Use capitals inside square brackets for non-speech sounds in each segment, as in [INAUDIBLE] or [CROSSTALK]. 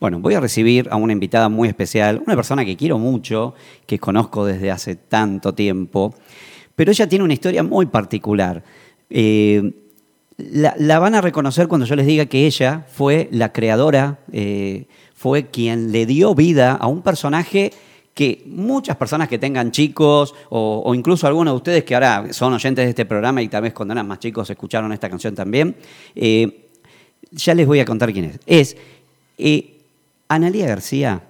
Bueno, voy a recibir a una invitada muy especial, una persona que quiero mucho, que conozco desde hace tanto tiempo, pero ella tiene una historia muy particular. Eh, la, van a reconocer cuando yo les diga que ella fue la creadora, eh, fue quien le dio vida a un personaje que muchas personas que tengan chicos o, incluso algunos de ustedes que ahora son oyentes de este programa y tal vez cuando eran más chicos escucharon esta canción también, eh, ya les voy a contar quién es. Es Analía García,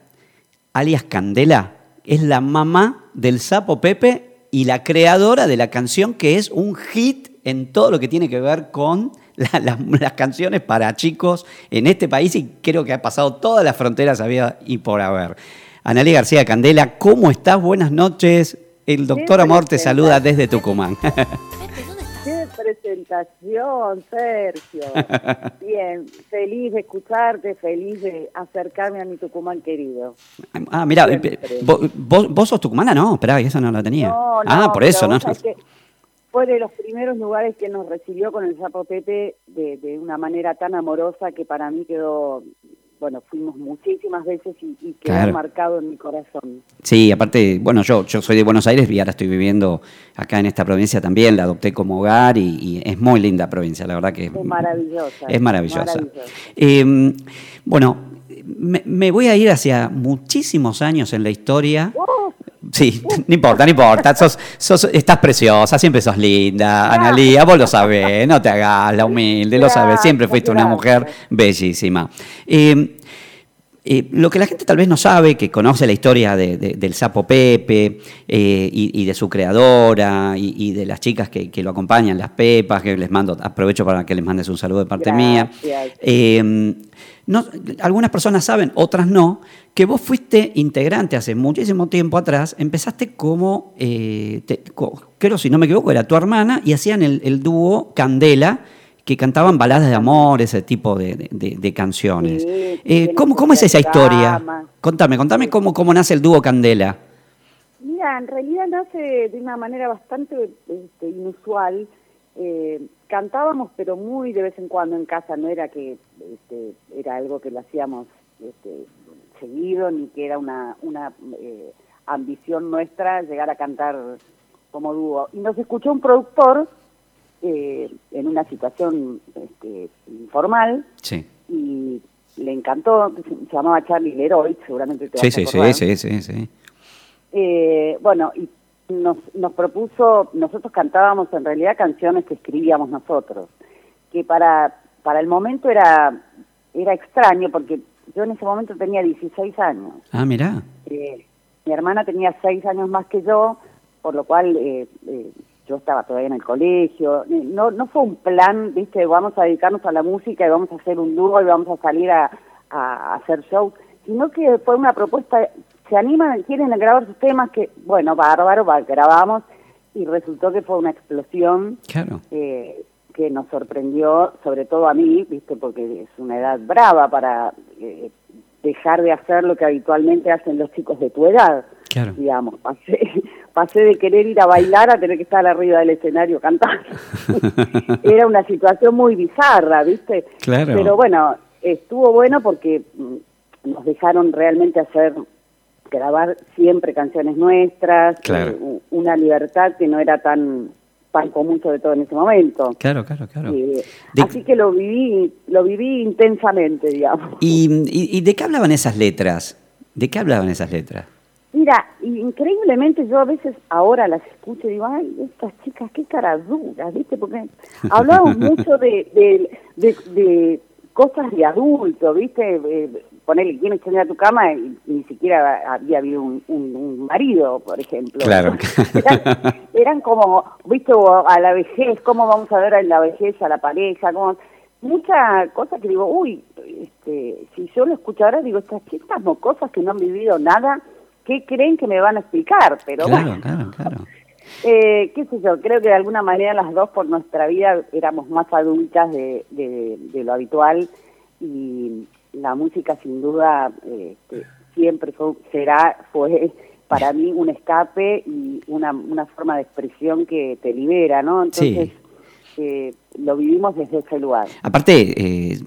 alias Candela, es la mamá del sapo Pepe y la creadora de la canción que es un hit en todo lo que tiene que ver con [LAUGHS] las canciones para chicos en este país y creo que ha pasado todas las fronteras había y por haber. Analí García Candela, ¿cómo estás? Buenas noches. El doctor Amor te saluda desde Tucumán. [LAUGHS] Presentación, Sergio. [LAUGHS] Bien, feliz de escucharte, feliz de acercarme a mi Tucumán querido. Ah, mira, eh, ¿vos, sos tucumana? No, espera, eso no lo tenía. ah, por eso, ¿no? fue de los primeros lugares que nos recibió con el Sapo Pepe de, una manera tan amorosa que para mí quedó, bueno, fuimos muchísimas veces y, quedó marcado en mi corazón. Sí, aparte, bueno, yo, yo soy de Buenos Aires y ahora estoy viviendo acá en esta provincia también, la adopté como hogar y, es muy linda provincia, la verdad que es maravillosa. Es maravillosa. Em, bueno, me, voy a ir hacia muchísimos años en la historia. Oh, Sí, no importa, no importa. estás preciosa, siempre sos linda, Analía, vos lo sabés, no te hagas la humilde, lo sabés, siempre fuiste una mujer bellísima. Eh, eh, lo que la gente tal vez no sabe, que conoce la historia del sapo Pepe eh, y, de su creadora y, de las chicas que, lo acompañan, las Pepas, que les mando, aprovecho para que les mandes un saludo de parte mía. No, algunas personas saben, otras no, que vos fuiste integrante hace muchísimo tiempo atrás, empezaste como, eh, creo si no me equivoco, era tu hermana, y hacían el, dúo Candela, que cantaban baladas de amor, ese tipo de, canciones. Eh, ¿cómo, es esa historia? Contame, contame cómo, cómo nace el dúo Candela. Mira, en realidad nace de una manera bastante este, inusual. Eh, cantábamos, pero muy de vez en cuando en casa, no era que este, era algo que lo hacíamos este, seguido, ni que era una, una eh, ambición nuestra llegar a cantar como dúo. Y nos escuchó un productor eh, en una situación este, informal y le encantó, se llamaba Charlie Leroy, seguramente te sí, vas a sí, sí, sí, sí, eh, bueno, y nos, nos propuso, nosotros cantábamos en realidad canciones que escribíamos nosotros, que para, para el momento era, era extraño porque yo en ese momento tenía 16 años. Ah, mira. Eh, mi hermana tenía 6 años más que yo, por lo cual eh, eh, yo estaba todavía en el colegio. No, no fue un plan, viste, vamos a dedicarnos a la música y vamos a hacer un dúo y vamos a salir a, a hacer shows, sino que fue una propuesta se animan, quieren grabar sus temas, que bueno, bárbaro, grabamos y resultó que fue una explosión eh, que nos sorprendió, sobre todo a mí, viste, porque es una edad brava para eh, dejar de hacer lo que habitualmente hacen los chicos de tu edad. Digamos, pasé, [LAUGHS] pasé de querer ir a bailar a tener que estar arriba del escenario cantando. [LAUGHS] Era una situación muy bizarra, ¿viste? Claro. Pero bueno, estuvo bueno porque mm, nos dejaron realmente hacer grabar siempre canciones nuestras, eh, una libertad que no era tan pan común sobre todo en ese momento. Claro, claro, claro. Así que lo viví, lo viví intensamente, digamos. ¿Y, ¿Y, de qué hablaban esas letras? ¿De qué hablaban esas letras? Mira, increíblemente yo a veces ahora las escucho y digo, ay, estas chicas, qué cara duras, ¿viste? Porque [LAUGHS] hablaban mucho de, de, de, cosas de adulto, ¿viste? Ponerle quién a tu cama y ni siquiera había habido un, marido, por ejemplo. Claro. [LAUGHS] eran, como, viste, a la vejez, cómo vamos a ver a la vejez a la pareja, como muchas cosas que digo, uy, este, si yo lo escucho ahora, digo, estas, estas cosas que no han vivido nada, ¿qué creen que me van a explicar? Pero claro, claro, claro. Eh, qué sé yo, creo que de alguna manera las dos por nuestra vida éramos más adultas de, de lo habitual y, la música sin duda este, siempre será, fue para mí un escape y una, una forma de expresión que te libera, ¿no? Entonces, eh, lo vivimos desde ese lugar. Aparte, eh,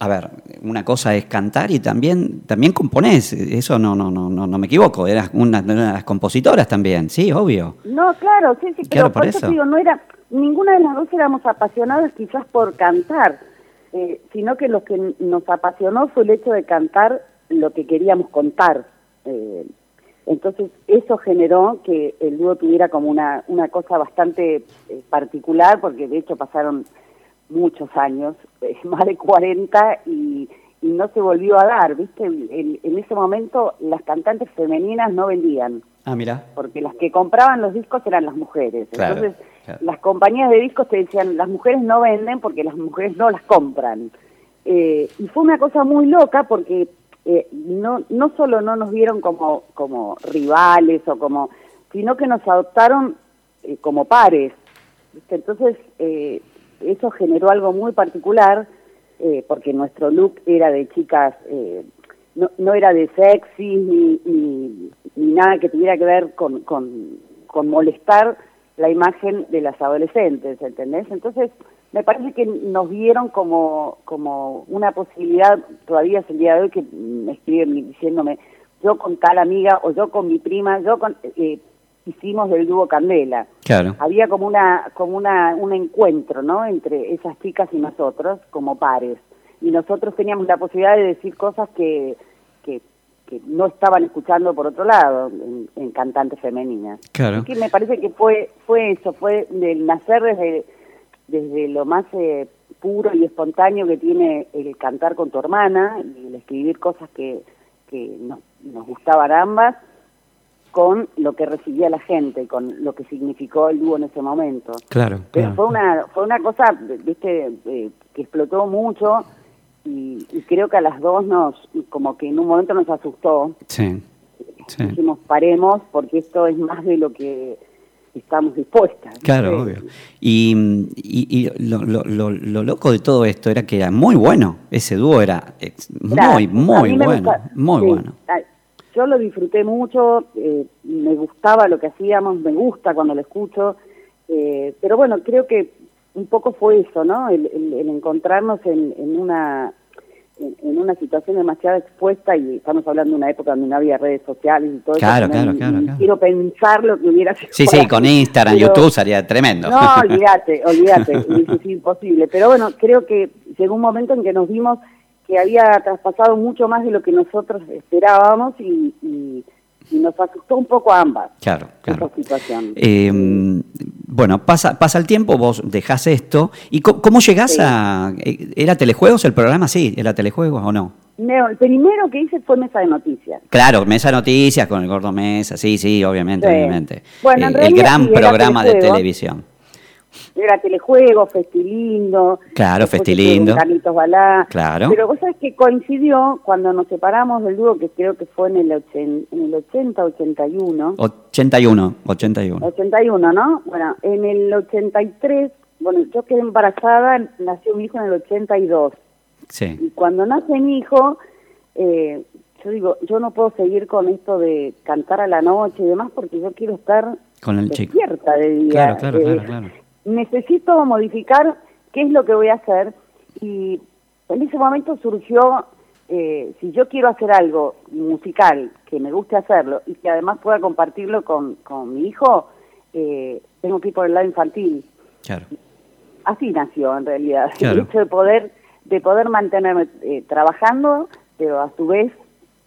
a ver, una cosa es cantar y también, también componés. Eso no, no, no, no, no me equivoco. Eras una, de las compositoras también, sí, obvio. No, claro, sí, sí, pero por, eso, digo, no era, ninguna de las dos éramos apasionadas quizás por cantar, eh, sino que lo que nos apasionó fue el hecho de cantar lo que queríamos contar. Eh, entonces, eso generó que el dúo tuviera como una, una cosa bastante eh, particular, porque de hecho pasaron muchos años, [LAUGHS] eh, más de 40, y, y, no se volvió a dar, ¿viste? En, en, ese momento las cantantes femeninas no vendían. Ah, mira. Porque las que compraban los discos eran las mujeres. Entonces, las compañías de discos te decían, las mujeres no venden porque las mujeres no las compran. Eh, y fue una cosa muy loca porque eh, no, no solo no nos vieron como, como rivales o como, sino que nos adoptaron eh, como pares. Entonces, eh, eso generó algo muy particular, porque nuestro look era de chicas, no, no era de sexy ni, ni, nada que tuviera que ver con, con, con molestar la imagen de las adolescentes, ¿entendés? Entonces, me parece que nos vieron como, como una posibilidad, todavía es el día de hoy que me escriben diciéndome, yo con tal amiga o yo con mi prima, yo con, eh, hicimos del dúo Candela. Claro. Había como una como una un encuentro, ¿no? Entre esas chicas y nosotros como pares. Y nosotros teníamos la posibilidad de decir cosas que, que, no estaban escuchando por otro lado en, cantantes femeninas. Claro. que me parece que fue fue eso, fue del nacer desde desde lo más eh, puro y espontáneo que tiene el cantar con tu hermana y el escribir cosas que, que nos, nos gustaban ambas, con lo que recibía la gente, con lo que significó el dúo en ese momento. Claro. Pero fue una fue una cosa, viste, eh, que explotó mucho y, creo que a las dos nos, como que en un momento nos asustó. Sí. sí. Dijimos paremos porque esto es más de lo que estamos dispuestas. Claro, obvio. Y, y, lo, lo, lo, loco de todo esto era que era muy bueno, ese dúo era muy, muy bueno, muy bueno. Yo lo disfruté mucho, eh, me gustaba lo que hacíamos, me gusta cuando lo escucho, eh, pero bueno, creo que un poco fue eso, ¿no? El, el, encontrarnos en, en una en, una situación demasiado expuesta y estamos hablando de una época donde no había redes sociales y todo claro, eso. Claro, claro, Quiero pensar lo que hubiera sido. Sí, sí, con Instagram, YouTube sería tremendo. No, [LAUGHS] olvídate, olvídate, es imposible. Pero bueno, creo que llegó un momento en que nos vimos que había traspasado mucho más de lo que nosotros esperábamos y, y y nos asustó un poco a ambas. Claro, claro. situación. Em, bueno, pasa, pasa el tiempo, vos dejás esto. ¿Y cómo, llegás a...? Eh, ¿Era telejuegos el programa? Sí, ¿era telejuegos o no? No, el primero que hice fue Mesa de Noticias. Claro, Mesa de Noticias con el Gordo Mesa, sí, sí, obviamente, obviamente. Bueno, eh, el gran programa de televisión. Era Telejuego, Festilindo. Claro, Festilindo. Carlitos Balá. Claro. Pero vos sabés que coincidió cuando nos separamos del dúo, que creo que fue en el, en el 80, 81. 81, 81. 81, ¿no? Bueno, en el 83, bueno, yo quedé embarazada, nació mi hijo en el 82. Sí. Y cuando nace mi hijo, eh, yo digo, yo no puedo seguir con esto de cantar a la noche y demás porque yo quiero estar con el despierta de día. Claro, claro, claro, eh, claro necesito modificar qué es lo que voy a hacer y en ese momento surgió, eh, si yo quiero hacer algo musical, que me guste hacerlo y que además pueda compartirlo con, con mi hijo, eh, tengo que ir por el lado infantil. Claro. Así nació en realidad, el hecho de poder, de poder mantenerme eh, trabajando, pero a su vez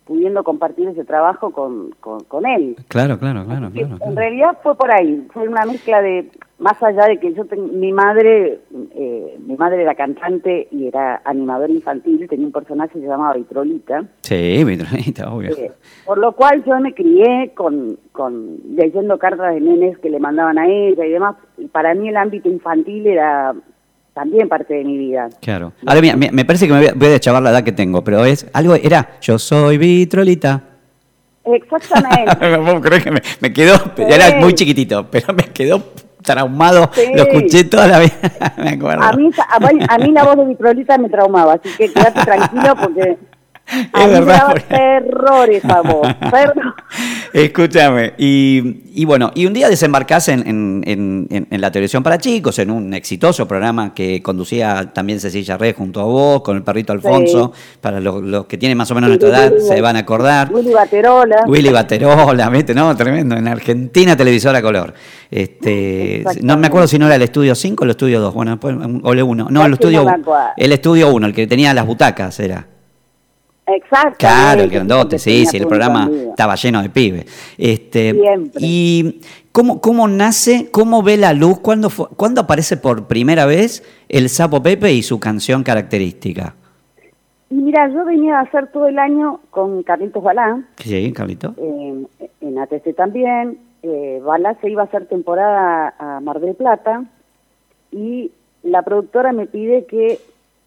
pudiendo compartir ese trabajo con, con, él. Claro, claro, claro, claro, En realidad fue por ahí, fue una mezcla de, más allá de que yo, tengo, mi madre, eh, mi madre era cantante y era animadora infantil, tenía un personaje que se llamaba Vitrolita. Sí, Vitrolita, obvio. Eh, por lo cual yo me crié con, con leyendo cartas de nenes que le mandaban a ella y demás, y para mí el ámbito infantil era también parte de mi vida. Claro. Ahora, mira, me, parece que me voy a deschavar la edad que tengo, pero es algo, era, yo soy vitrolita. Exactamente. [LAUGHS] creo que me, quedó, era muy chiquitito, pero me quedó traumado, lo escuché toda la vida, [LAUGHS] me acuerdo. A mí, a, mí la voz de vitrolita me traumaba, así que quédate tranquilo porque [LAUGHS] esa voz. [LAUGHS] Escúchame, y, bueno, y un día desembarcás en, la televisión para chicos, en un exitoso programa que conducía también Cecilia Red junto a vos, con el perrito Alfonso, para los, que tienen más o menos nuestra edad se van a acordar. Willy Baterola. Willy Baterola, ¿viste? No, tremendo, en Argentina televisora color. Este, no me acuerdo si no era el estudio 5 o el estudio 2, bueno, o el 1. No, el estudio, el estudio 1, el que tenía las butacas era. Exacto. Claro, el grandote, sí, sí, el programa estaba lleno de pibes. Este, ¿Y cómo, cómo nace, cómo ve la luz, cuándo, cuándo aparece por primera vez el Sapo Pepe y su canción característica? Y mira, yo venía a hacer todo el año con Carlitos Balán. Sí, Carlitos. en ATC también. Eh, Balá se iba a hacer temporada a Mar del Plata y la productora me pide que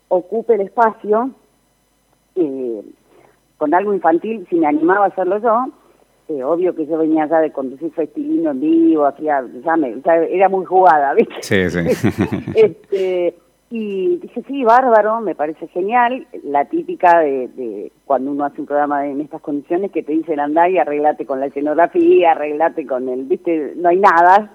ocupe el espacio eh, con algo infantil, si me animaba a hacerlo yo, eh, obvio que yo venía ya de conducir festivino en vivo, hacía, ya, me, era muy jugada, ¿viste? Sí, sí. [LAUGHS] este, y dije, sí, bárbaro, me parece genial, la típica de, cuando uno hace un programa en estas condiciones que te dicen andá y arreglate con la escenografía, arreglate con el, viste, no hay nada,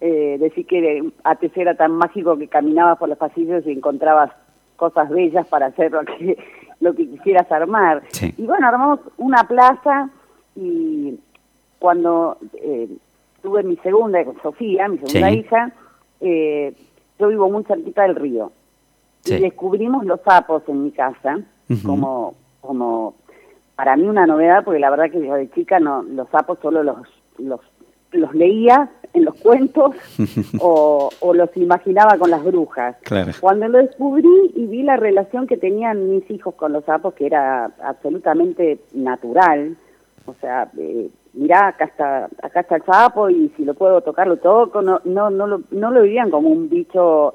eh, decir que ATC era tan mágico que caminabas por los pasillos y encontrabas cosas bellas para hacer [LAUGHS] lo que lo que quisieras armar. Y bueno, armamos una plaza y cuando eh, tuve mi segunda, Sofía, mi segunda hija, eh, yo vivo muy cerquita del río. Y descubrimos los sapos en mi casa, como, como para mí una novedad, porque la verdad que yo de chica no, los sapos solo los, los, los leía en los cuentos [LAUGHS] o, los imaginaba con las brujas. Cuando lo descubrí y vi la relación que tenían mis hijos con los sapos, que era absolutamente natural, o sea, eh, mirá, acá está, acá está el sapo y si lo puedo tocar lo toco, no, no, no, lo, no lo vivían como un bicho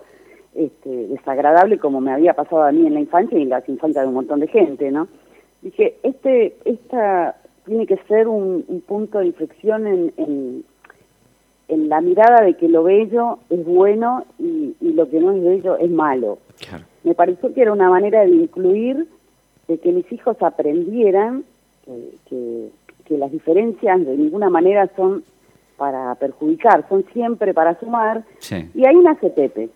este, desagradable como me había pasado a mí en la infancia y en las infancias de un montón de gente, ¿no? Dije, este, esta tiene que ser un, punto de inflexión en en la mirada de que lo bello es bueno y, lo que no es bello es malo. Me pareció que era una manera de incluir, de que mis hijos aprendieran que, que, las diferencias de ninguna manera son para perjudicar, son siempre para sumar. Y ahí nace Pepe.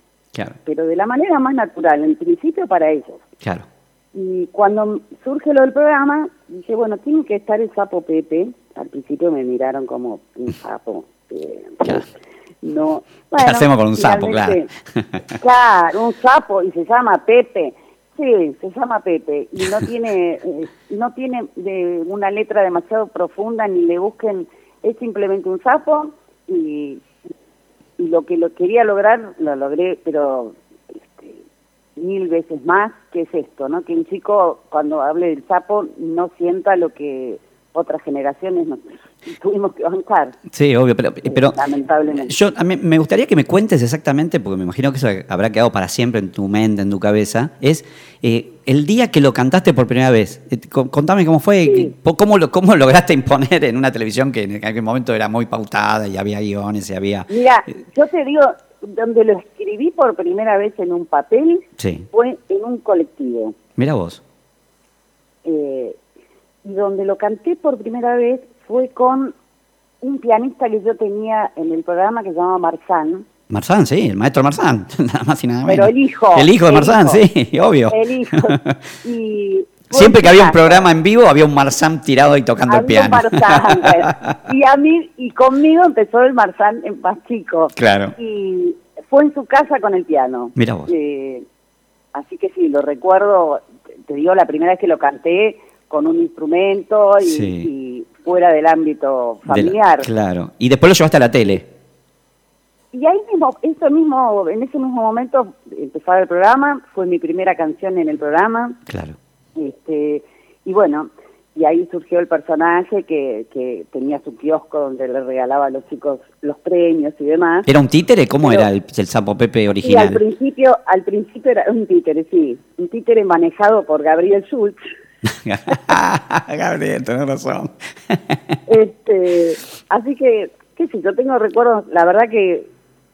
Pero de la manera más natural, en principio para ellos. Claro. Y cuando surge lo del programa, dije, bueno, tiene que estar el sapo Pepe. Al principio me miraron como un sapo. No, ¿Qué hacemos con un sapo, claro? [LAUGHS] claro, un sapo y se llama Pepe. Sí, se llama Pepe y no tiene eh, no tiene de una letra demasiado profunda ni le busquen es simplemente un sapo y, y lo que lo quería lograr lo logré, pero mil veces más que es esto, ¿no? Que un chico cuando hable del sapo no sienta lo que otras generaciones [LAUGHS] tuvimos que bancar. Sí, obvio, pero, eh, pero lamentablemente. Yo a mí me gustaría que me cuentes exactamente, porque me imagino que eso habrá quedado para siempre en tu mente, en tu cabeza, es eh, el día que lo cantaste por primera vez. Eh, contame cómo fue, cómo, lo, cómo [LAUGHS] lograste imponer en una televisión que en aquel momento era muy pautada y había guiones y había... Mira, yo te digo, donde lo escribí por primera vez en un papel fue en un colectivo. Mira vos. y donde lo canté por primera vez fue con un pianista que yo tenía en el programa que se llamaba Marzán. Marzán, sí, el maestro Marzán, [LAUGHS] nada más y nada menos. Pero el hijo. El hijo de Marzán, [LAUGHS] sí, obvio. El hijo. [LAUGHS] Y Siempre que había un programa en vivo, había un Marzán tirado ahí tocando el piano. Marzán, [LAUGHS] y a mí, y conmigo empezó el Marzán en más chico. Claro. Y fue en su casa con el piano. Mira vos. Eh, así que sí, lo recuerdo, te digo, la primera vez que lo canté con un instrumento y fuera del ámbito familiar. claro. Y después lo llevaste a la tele. Y ahí mismo, eso mismo, en ese mismo momento empezaba el programa, fue mi primera canción en el programa. Claro. Este, y bueno, y ahí surgió el personaje que, que tenía su kiosco donde le regalaba a los chicos los premios y demás. ¿Era un títere? ¿Cómo era el, el, Sapo Pepe original? al principio, al principio era un títere, sí. Un títere manejado por Gabriel Schultz. [LAUGHS] Gabriel, tenés razón. este, así que, qué sé, yo tengo recuerdos, la verdad que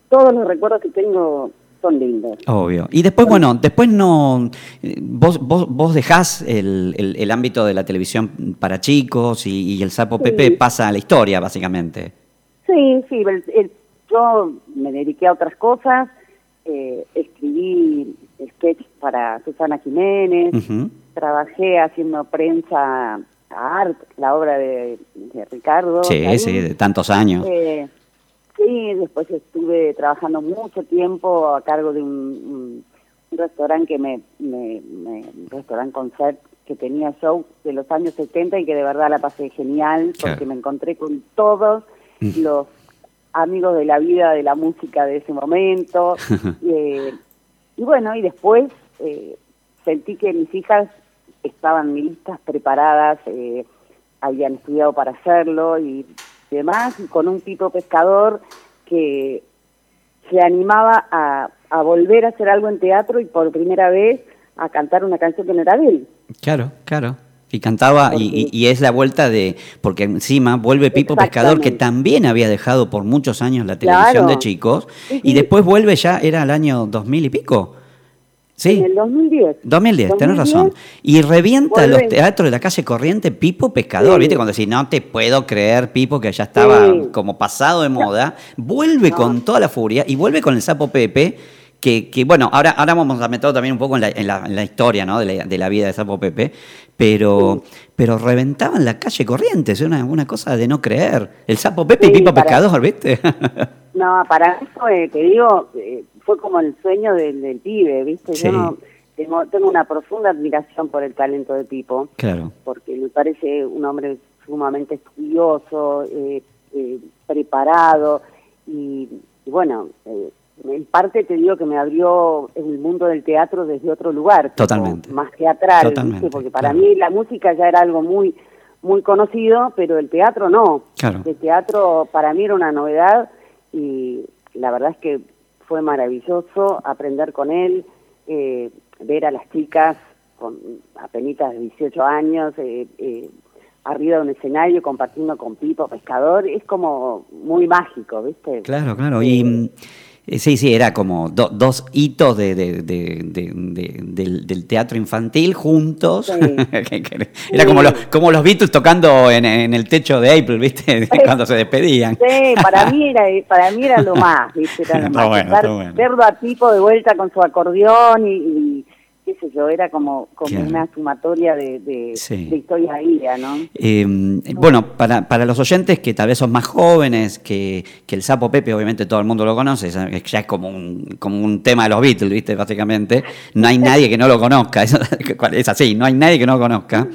todos los recuerdos que tengo son lindos. Obvio. Y después, bueno, después no. Vos, vos, vos dejás el, el, ámbito de la televisión para chicos y, el Sapo Pepe pasa a la historia, básicamente. Sí, sí. yo me dediqué a otras cosas. Eh, escribí sketch para Susana Jiménez. Trabajé haciendo prensa a Art, la obra de, Ricardo. Sí, sí, de tantos años. Eh, Sí, después estuve trabajando mucho tiempo a cargo de un, restaurante que me, me, un restaurante concert que tenía show de los años 70 y que de verdad la pasé genial porque me encontré con todos mm. los amigos de la vida de la música de ese momento [LAUGHS] eh, y bueno y después eh, sentí que mis hijas estaban listas preparadas eh, habían estudiado para hacerlo y demás, y con un tipo pescador que se animaba a, a volver a hacer algo en teatro y por primera vez a cantar una canción que no era de él. Claro, claro. Y cantaba, y, y, es la vuelta de, porque encima vuelve Pipo Pescador, que también había dejado por muchos años la televisión de chicos, y después vuelve ya, era el año 2000 y pico. Sí. En el 2010. 2010, tenés razón. Y revienta los teatros de la calle Corriente Pipo Pescador. ¿Viste? Cuando decís, no te puedo creer, Pipo, que ya estaba como pasado de moda. [LAUGHS] Vuelve con toda la furia y vuelve con el sapo Pepe. Que, que, bueno, ahora, ahora vamos a meter también un poco en la, en la, historia ¿no? de, la, de, la, vida de Sapo Pepe, pero, pero reventaban la calle Corrientes, es una, una cosa de no creer. El Sapo Pepe y Pipo Pescador, ¿viste? [LAUGHS] no, para eso, te digo, eh, fue como el sueño del, del pibe, ¿viste? Yo tengo, tengo una profunda admiración por el talento de Pipo. Claro. Porque me parece un hombre sumamente estudioso, eh, eh, preparado y, bueno, eh, en parte te digo que me abrió el mundo del teatro desde otro lugar. Totalmente. Más teatral, ¿viste? porque para mí la música ya era algo muy muy conocido, pero el teatro no. Claro. El teatro para mí era una novedad y la verdad es que fue maravilloso aprender con él, eh, ver a las chicas con apenas 18 años, eh, eh, arriba de un escenario compartiendo con Pipo Pescador, es como muy mágico, ¿viste? Claro, claro. Y eh, sí, sí, era como dos hitos de, del, teatro infantil juntos. [LAUGHS] era como, los, como los Beatles tocando en, el techo de April, ¿viste? [LAUGHS] Cuando se despedían. Sí, para mí era, para mí era lo [LAUGHS] más, ¿viste? Era lo más. Verlo a tipo de vuelta con su acordeón y qué sé yo, era como, como una sumatoria de, de, historias ahí, ¿no? Em, bueno, para, para los oyentes que tal vez son más jóvenes, que, que el Sapo Pepe, obviamente todo el mundo lo conoce, ya es como un, como un tema de los Beatles, ¿viste? Básicamente, no hay nadie que no lo conozca, [LAUGHS] es así, no hay nadie que no lo conozca.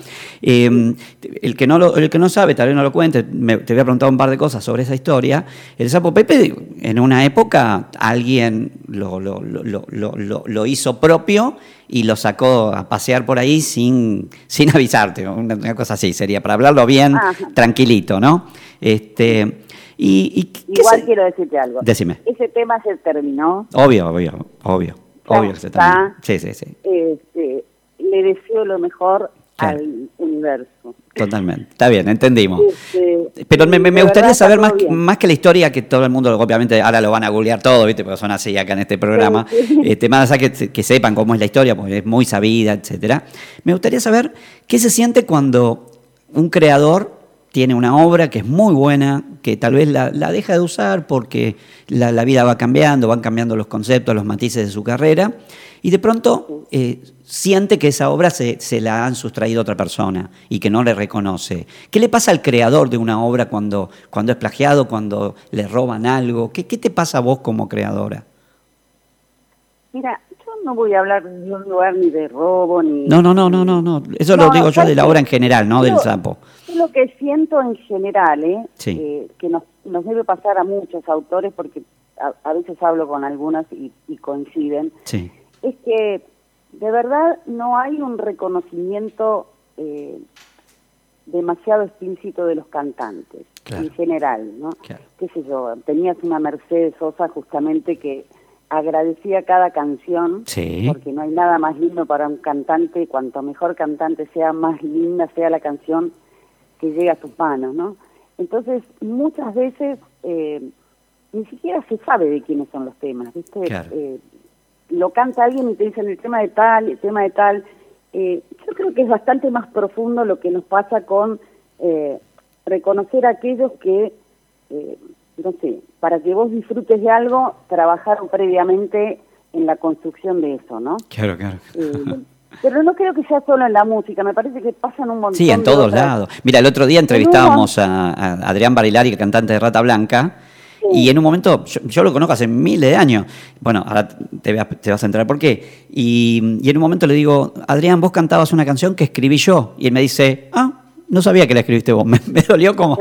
Em, el, que no lo, el que no sabe, tal vez no lo cuente, te voy a preguntar un par de cosas sobre esa historia. El Sapo Pepe, en una época, alguien lo, lo, lo hizo propio y lo sacó a pasear por ahí sin, sin [LAUGHS] avisarte, una, cosa así sería, para hablarlo bien, tranquilito, ¿no? Este, y, Igual quiero decirte algo. Decime. Ese tema se terminó. Obvio, obvio, obvio. obvio que se terminó. Sí, sí, sí. Este, le deseo lo mejor al universo. Totalmente. Está bien, entendimos. Pero me, gustaría saber más, más que la historia, que todo el mundo, obviamente, ahora lo van a googlear todo, ¿viste? Porque son así acá en este programa. Este, más allá que, que sepan cómo es la historia, porque es muy sabida, etcétera. Me gustaría saber qué se siente cuando un creador tiene una obra que es muy buena, que tal vez la, deja de usar porque la, la, vida va cambiando, van cambiando los conceptos, los matices de su carrera, y de pronto eh, siente que esa obra se, la han sustraído a otra persona y que no le reconoce. ¿Qué le pasa al creador de una obra cuando, cuando es plagiado, cuando le roban algo? ¿Qué, te pasa a vos como creadora? Mira, yo no voy a hablar de un lugar ni de robo, ni... No, no, no, no, no, no. eso lo digo yo de la obra en general, no del sapo. Lo que siento en general, ¿eh? eh que nos, nos debe pasar a muchos autores, porque a, veces hablo con algunas y, y coinciden, sí. es que de verdad no hay un reconocimiento eh, demasiado explícito de los cantantes en general, ¿no? Qué sé yo, tenías una Mercedes Sosa justamente que agradecía cada canción, porque no hay nada más lindo para un cantante, cuanto mejor cantante sea, más linda sea la canción que llega a tus manos, ¿no? Entonces, muchas veces eh, ni siquiera se sabe de quiénes son los temas, ¿viste? Eh, lo canta alguien y te dicen el tema de tal, el tema de tal. Eh, yo creo que es bastante más profundo lo que nos pasa con eh, reconocer a aquellos que, eh, no sé, para que vos disfrutes de algo, trabajaron previamente en la construcción de eso, ¿no? Claro, claro. Pero no creo que sea solo en la música, me parece que pasan un montón. Sí, en todos lados. Mira, el otro día entrevistábamos a, a Adrián Barilari, cantante de Rata Blanca, y en un momento, yo, lo conozco hace miles de años, bueno, ahora te, vas a enterar por qué, y, y, en un momento le digo, Adrián, vos cantabas una canción que escribí yo, y él me dice, ah, no sabía que la escribiste vos, [LAUGHS] me, dolió como,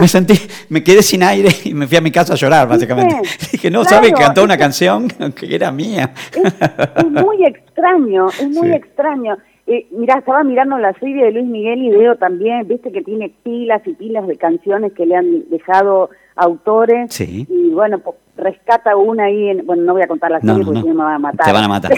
me, sentí, me quedé sin aire y me fui a mi casa a llorar, básicamente. [LAUGHS] Dije, no, sabes que cantó una canción [LAUGHS] que era mía. Es, muy extraño, es muy extraño. Eh, mirá, estaba mirando la serie de Luis Miguel y veo también, viste que tiene pilas y pilas de canciones que le han dejado autores. Y bueno, rescata una ahí, en, bueno, no voy a contar la serie porque me van a matar. Te van a matar.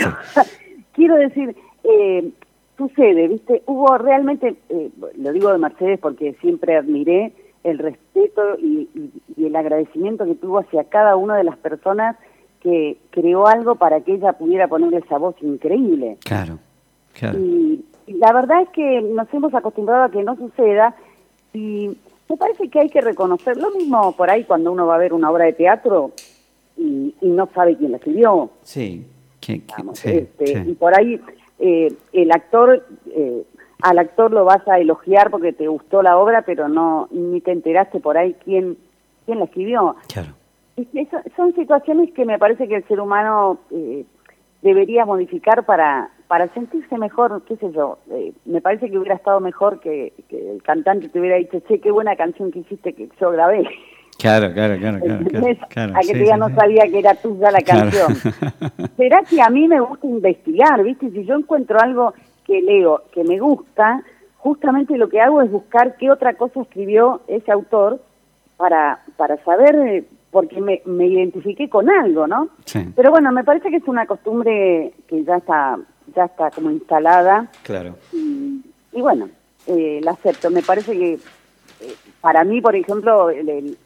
quiero decir, eh, sucede, viste, hubo realmente, eh, lo digo de Mercedes porque siempre admiré el respeto y, el agradecimiento que tuvo hacia cada una de las personas que creó algo para que ella pudiera poner esa voz increíble. Claro, claro. Y, y la verdad es que nos hemos acostumbrado a que no suceda y me parece que hay que reconocer lo mismo por ahí cuando uno va a ver una obra de teatro y, no sabe quién la escribió. Sí, este, y por ahí eh, el actor, eh, al actor lo vas a elogiar porque te gustó la obra, pero no ni te enteraste por ahí quién, quién la escribió. Claro. son situaciones que me parece que el ser humano eh, debería modificar para, para sentirse mejor, qué sé yo. Eh, me parece que hubiera estado mejor que, el cantante te hubiera dicho, che, qué buena canción que hiciste que yo grabé. Claro, claro, claro, claro. a que te no sabía que era tuya la canción. [LAUGHS] ¿Será que a mí me gusta investigar, viste? Si yo encuentro algo que leo, que me gusta, justamente lo que hago es buscar qué otra cosa escribió ese autor para, para saber eh, porque me, me identifiqué con algo, ¿no? Sí. Pero bueno, me parece que es una costumbre que ya está, ya está como instalada. Claro. Y, bueno, eh, la acepto. Me parece que para mí, por ejemplo, el,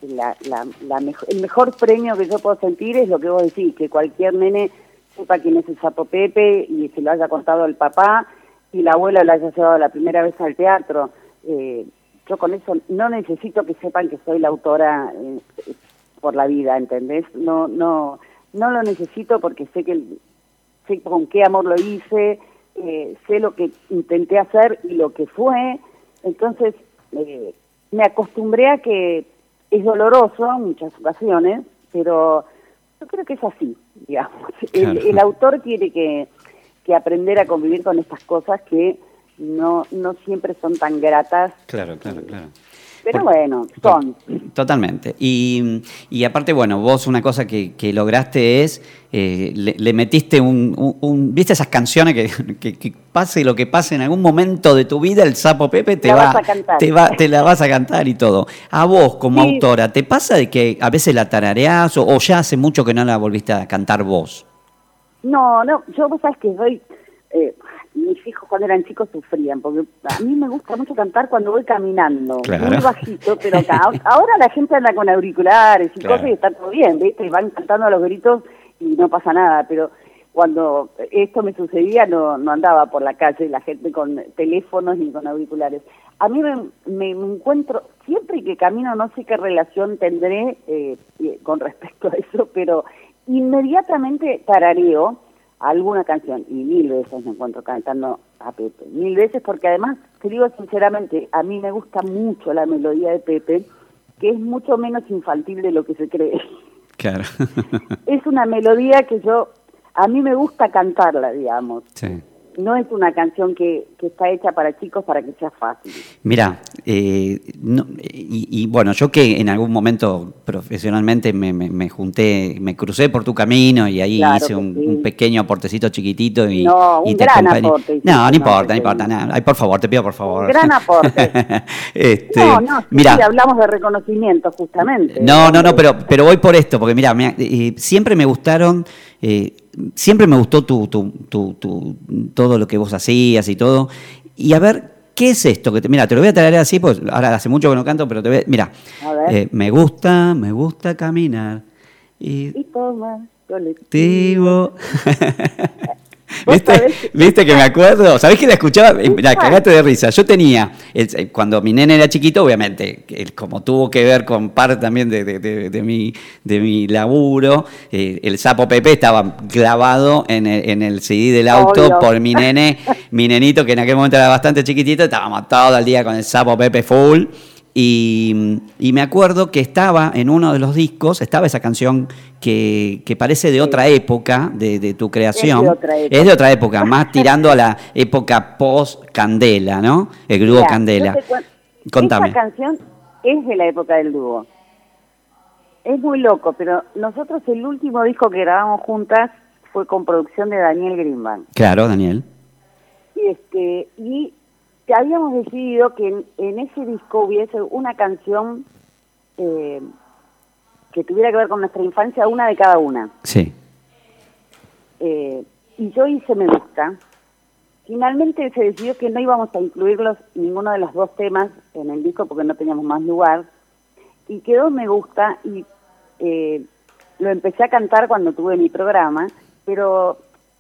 mejor premio que yo puedo sentir es lo que vos decís, que cualquier nene sepa quién es el Sapo Pepe y se lo haya contado el papá y la abuela lo haya llevado la primera vez al teatro. Eh, yo con eso no necesito que sepan que soy la autora eh, por la vida, ¿entendés? No, no, no lo necesito porque sé que sé con qué amor lo hice, eh, sé lo que intenté hacer y lo que fue, entonces eh, me acostumbré a que es doloroso en muchas ocasiones, pero yo creo que es así, digamos. El, el, autor tiene que, que aprender a convivir con estas cosas que no, no siempre son tan gratas. Claro, claro, claro. Pero bueno, son. Totalmente. Y, y, aparte, bueno, vos una cosa que, que lograste es, eh, le, metiste un, ¿Viste esas canciones que, que, pase lo que pase en algún momento de tu vida, el sapo Pepe te va, te va, te la vas a cantar y todo. A vos como autora, ¿te pasa de que a veces la tarareás o, ya hace mucho que no la volviste a cantar vos? No, no, yo vos sabes que soy... Eh, mis hijos cuando eran chicos sufrían, porque a mí me gusta mucho cantar cuando voy caminando, muy bajito, pero [LAUGHS] ahora la gente anda con auriculares y cosas y está todo bien, ¿viste? Y van cantando a los gritos y no pasa nada, pero cuando esto me sucedía no, no andaba por la calle la gente con teléfonos ni con auriculares. A mí me, encuentro, siempre que camino no sé qué relación tendré eh, con respecto a eso, pero inmediatamente tarareo, alguna canción y mil veces me encuentro cantando a Pepe, mil veces porque además, te digo sinceramente, a mí me gusta mucho la melodía de Pepe, que es mucho menos infantil de lo que se cree. Claro. [LAUGHS] es una melodía que yo, a mí me gusta cantarla, digamos. Sí no es una canción que, que, está hecha para chicos para que sea fácil. Mira, eh, y, bueno, yo que en algún momento profesionalmente me, me, junté, me crucé por tu camino y ahí hice un, pequeño aportecito chiquitito y, no, un gran aporte. No, no importa, no importa, nada. Ay, por favor, te pido por favor. Un gran aporte. [LAUGHS] este, no, no, mira, hablamos de reconocimiento justamente. No, no, no, pero, pero voy por esto, porque mira, eh, siempre me gustaron... Eh, siempre me gustó tu, tu, tu, todo lo que vos hacías y todo. Y a ver, ¿qué es esto? Que te, mira, te lo voy a traer así, pues ahora hace mucho que no canto, pero te voy a... Mira, eh, me gusta, me gusta caminar. Y, y tomar colectivo. [LAUGHS] [LAUGHS] ¿Viste, ¿Viste que me acuerdo? ¿Sabés que la escuchaba? La cagaste de risa. Yo tenía, eh, cuando mi nene era chiquito, obviamente, como tuvo que ver con parte también de, de, mi, de mi laburo, eh, el sapo Pepe estaba grabado en el, en el CD del auto por mi nene, [LAUGHS] mi nenito, que en aquel momento era bastante chiquitito, estábamos todo el día con el sapo Pepe full. Y, me acuerdo que estaba en uno de los discos, estaba esa canción que, parece de otra época de, tu creación. Es de, otra época, más tirando a la [LAUGHS] época post-Candela, ¿no? El dúo Candela. Contame. Esa canción es de la época del dúo. Es muy loco, pero nosotros el último disco que grabamos juntas fue con producción de Daniel Greenbank. Claro, Daniel. Y, este, y habíamos decidido que en, ese disco hubiese una canción eh, que tuviera que ver con nuestra infancia, una de cada una. Sí. Eh, y yo hice Me Gusta. Finalmente se decidió que no íbamos a incluirlos ninguno de los dos temas en el disco porque no teníamos más lugar. Y quedó Me Gusta y eh, lo empecé a cantar cuando tuve mi programa, pero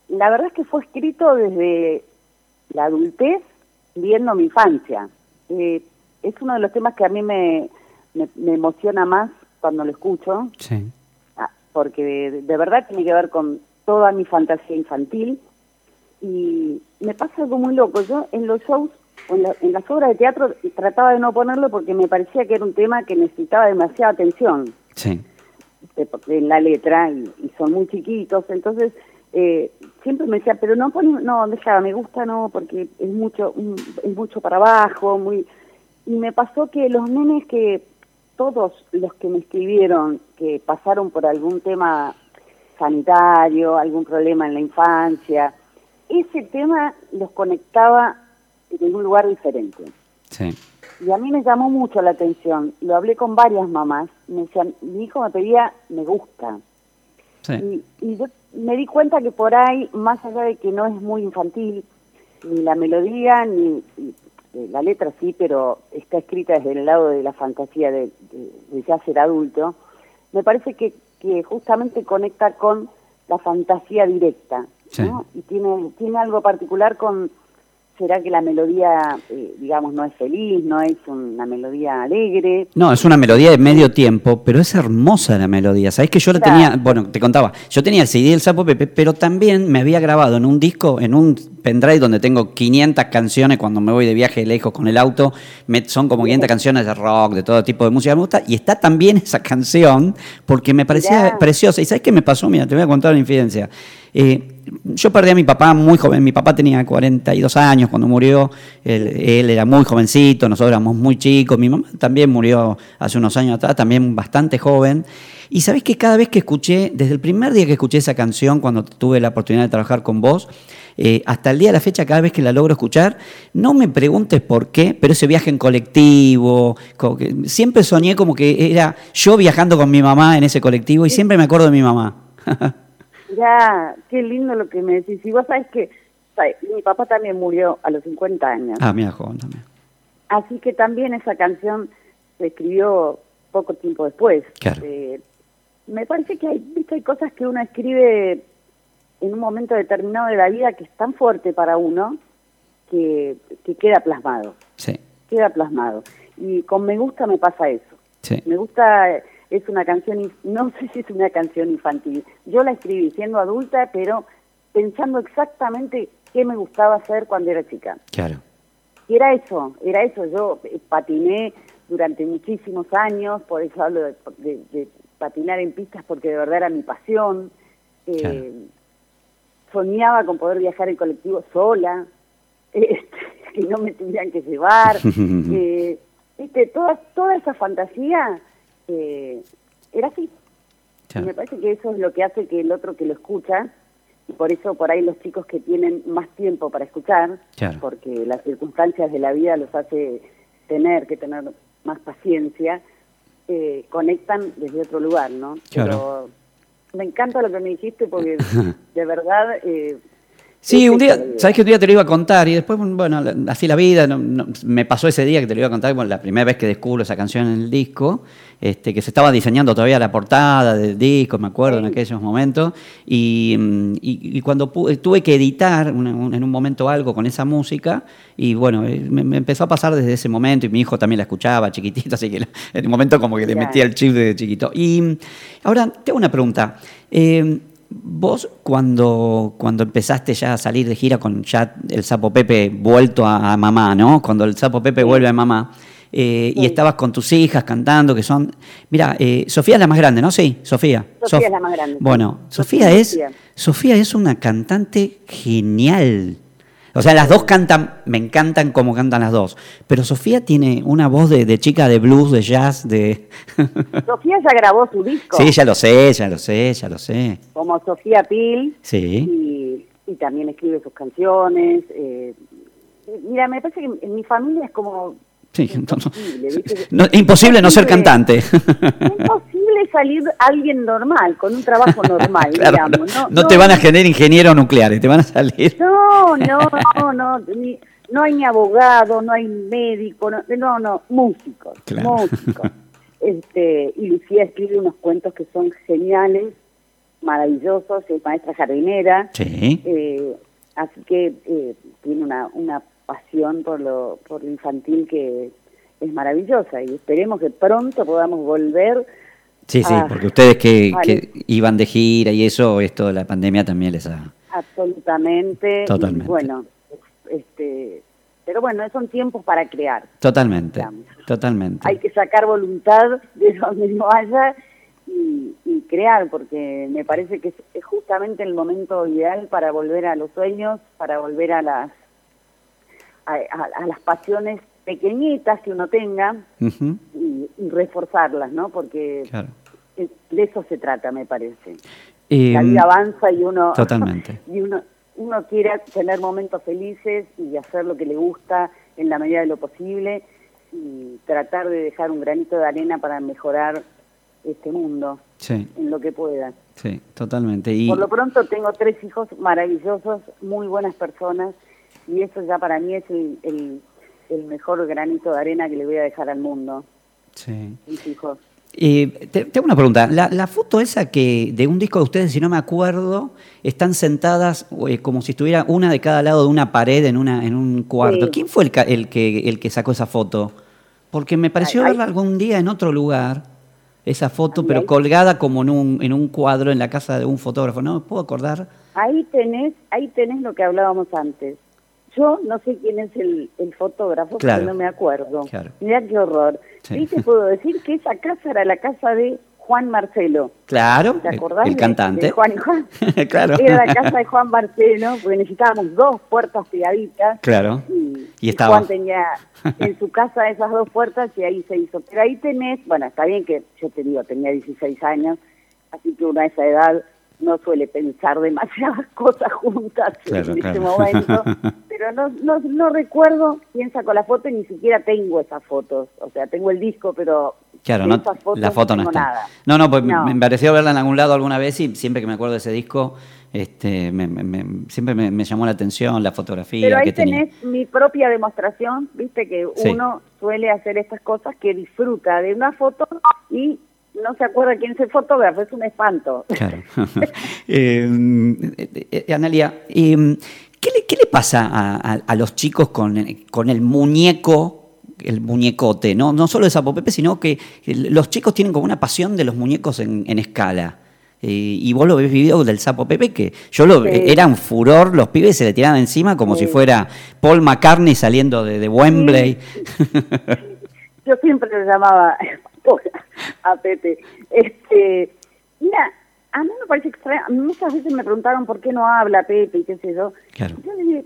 la verdad es que fue escrito desde la adultez viendo mi infancia. Eh, es uno de los temas que a mí me, me, emociona más cuando lo escucho, sí. Ah, porque de, verdad tiene que ver con toda mi fantasía infantil. Y me pasa algo muy loco. Yo en los shows, en, en las obras de teatro, trataba de no ponerlo porque me parecía que era un tema que necesitaba demasiada atención. Sí. en la letra y, y son muy chiquitos. Entonces, eh, siempre me decía, pero no no, deja, me gusta no, porque es mucho, es mucho para abajo, muy... Y me pasó que los nenes que, todos los que me escribieron, que pasaron por algún tema sanitario, algún problema en la infancia, ese tema los conectaba en un lugar diferente. Sí. Y a mí me llamó mucho la atención, lo hablé con varias mamás, me decían, mi hijo me pedía, me gusta. Sí. y yo me di cuenta que por ahí, más allá de que no es muy infantil, ni la melodía, ni, la letra sí, pero está escrita desde el lado de la fantasía de, ya ser adulto, me parece que, que justamente conecta con la fantasía directa, ¿no? Y tiene, tiene algo particular con será que la melodía, eh, digamos, no es feliz, no es una melodía alegre. No, es una melodía de medio tiempo, pero es hermosa la melodía. Sabés que yo la tenía, bueno, te contaba, yo tenía el CD del Sapo Pepe, pero también me había grabado en un disco, en un pendrive donde tengo 500 canciones cuando me voy de viaje lejos con el auto, son como 500 canciones de rock, de todo tipo de música, me gusta, y está también esa canción porque me parecía preciosa. ¿Y sabes qué me pasó? Mira, te voy a contar una infidencia. Eh, yo perdí a mi papá muy joven, mi papá tenía 42 años cuando murió, él, era muy jovencito, nosotros éramos muy chicos, mi mamá también murió hace unos años atrás, también bastante joven. Y sabés que cada vez que escuché, desde el primer día que escuché esa canción, cuando tuve la oportunidad de trabajar con vos, eh, hasta el día de la fecha, cada vez que la logro escuchar, no me preguntes por qué, pero ese viaje en colectivo, siempre soñé como que era yo viajando con mi mamá en ese colectivo y siempre me acuerdo de mi mamá. [LAUGHS] Ya, qué lindo lo que me decís. Y vos sabés que mi papá también murió a los 50 años. Ah, mi joven también. Así que también esa canción se escribió poco tiempo después. Claro. Eh, me parece que hay, hay cosas que uno escribe en un momento determinado de la vida que es tan fuerte para uno que, que queda plasmado. Sí. Queda plasmado. Y con Me Gusta me pasa eso. Sí. Me gusta es una canción, no [LAUGHS] sé si es una canción infantil. Yo la escribí siendo adulta, pero pensando exactamente qué me gustaba hacer cuando era chica. Claro. Y era eso, era eso. Yo eh, patiné durante muchísimos años, por eso hablo de, patinar en pistas porque de verdad era mi pasión. Eh, soñaba con poder viajar en colectivo sola, [LAUGHS] este, que no me tuvieran que llevar. [LAUGHS] eh, Toda, toda esa fantasía eh, era así. Y me parece que eso es lo que hace que el otro que lo escucha, y por eso por ahí los chicos que tienen más tiempo para escuchar, porque las circunstancias de la vida los hace tener que tener más paciencia, eh, conectan desde otro lugar, ¿no? Pero me encanta lo que me dijiste porque [LAUGHS] de verdad eh, Sí, un día, es el- sabes que un día te lo iba a contar y después, bueno, así la vida, no- no- me pasó ese día que te lo iba a contar, bueno, la primera vez que descubro esa canción en el disco, este, que se estaba diseñando todavía la portada del disco, me acuerdo, en aquellos momentos, y, mm, y- y cuando pu- tuve que editar un- un- en un momento algo con esa música, y bueno, eh, me, me empezó a pasar desde ese momento, y mi hijo también la escuchaba chiquitito, [LAUGHS] así que en un momento como que le metía el chip de chiquito. Y mm, ahora, tengo una pregunta. Eh, Vos cuando, cuando empezaste ya a salir de gira con ya el Sapo Pepe vuelto a, a mamá, ¿no? Cuando el Sapo Pepe Sí. vuelve a mamá. eh, Y estabas con tus hijas cantando, que son... Mira, eh, Sofía es la más grande, ¿no? Sí, Sofía. Sofía Sof- es la más grande. Bueno, Sofía es. Sofía es una cantante genial. O sea, las dos cantan, me encantan como cantan las dos. Pero Sofía tiene una voz de, de chica de blues, de jazz, de... [LAUGHS] Sofía ya grabó su disco sí, ya lo sé, ya lo sé, ya lo sé. como Sofía Pil Sí. y, y también escribe sus canciones. eh, mira, me parece que en mi familia es como Sí, [LAUGHS] no. imposible. No, es imposible no ser cantante. Imposible salir alguien normal, con un trabajo [LAUGHS] normal, Claro, no, digamos. no te van a generar ingenieros nucleares, te van a salir. No, no, no, no, ni- no hay ni abogado, no hay médico, no, no, no, músicos, Claro. músicos. Este, y Lucía escribe unos cuentos que son geniales, maravillosos, es maestra jardinera, Sí. eh, así que eh, tiene una, una pasión por lo, por lo infantil que es maravillosa y esperemos que pronto podamos volver Sí, sí, porque ustedes que, [LAUGHS] vale. que iban de gira y eso, esto de la pandemia también les ha... absolutamente. y Totalmente. bueno, este, pero bueno, son tiempos para crear. Totalmente, Digamos. totalmente. Hay que sacar voluntad de donde no haya y, y crear, porque me parece que es, es justamente el momento ideal para volver a los sueños, para volver a las a, a- a las pasiones pequeñitas que uno tenga y, y reforzarlas, ¿no? Porque Claro. es- de eso se trata, me parece. Eh, La vida avanza y uno [LAUGHS] Totalmente. y uno uno quiere tener momentos felices y hacer lo que le gusta en la medida de lo posible y tratar de dejar un granito de arena para mejorar este mundo sí, en lo que pueda. sí, totalmente. Y, Por lo pronto tengo tres hijos maravillosos, muy buenas personas y eso ya para mí es el, el, el mejor granito de arena que le voy a dejar al mundo, sí. mis hijos. Eh, te- tengo una pregunta. La, la foto esa que de un disco de ustedes, si no me acuerdo, están sentadas eh, como si estuviera una de cada lado de una pared en una en un cuarto. Sí. ¿Quién fue el, el que el que sacó esa foto? Porque me pareció Ay, ay. verla algún día en otro lugar esa foto, pero colgada como en un en un cuadro en la casa de un fotógrafo. No me puedo acordar. Ahí tenés, ahí tenés lo que hablábamos antes. Yo no sé quién es el, el fotógrafo, Claro. pero no me acuerdo. Claro. Mirá qué horror. Sí. Y te puedo decir que esa casa era la casa de Juan Marcelo. Claro, ¿Te el- acordás? el de- cantante. de Juan y Juan. [LAUGHS] claro. Era la casa de Juan Marcelo, porque necesitábamos dos puertas pegaditas. Claro. Y, Y estaba. Juan tenía en su casa esas dos puertas y ahí se hizo. Pero ahí tenés, bueno, está bien que yo te digo, tenía 16 años, así que uno a esa edad no suele pensar demasiadas [LAUGHS] cosas juntas Claro, en claro. ese momento. [LAUGHS] Pero no, no, no recuerdo quién sacó la foto y ni siquiera tengo esas fotos. O sea, tengo el disco, pero Claro, no, la foto no está. nada. No, no, pues me- pareció verla en algún lado alguna vez y siempre que me acuerdo de ese disco, este, me- me- me- siempre me, llamó la atención la fotografía Pero ahí que tenía. tenés mi propia demostración, viste que Sí. uno suele hacer estas cosas que disfruta de una foto y no se acuerda quién es el fotógrafo, es un espanto. Claro. [LAUGHS] Eh, eh, eh, Analia, eh, ¿qué, le, qué le pasa a, a- a los chicos con, el- con el muñeco, el muñecote? ¿no? no solo de Sapo Pepe, sino que los chicos tienen como una pasión de los muñecos en, en escala. Eh, y vos lo habéis vivido del Sapo Pepe, que yo lo Sí. era un furor, los pibes se le tiraban encima como Sí. si fuera Paul McCartney saliendo de, de Wembley. Yo siempre le llamaba [LAUGHS] [LAUGHS] a Pepe. Este, mira, a mí me parece extraño, muchas veces me preguntaron por qué no habla Pepe y qué sé yo. Claro. Yo dije,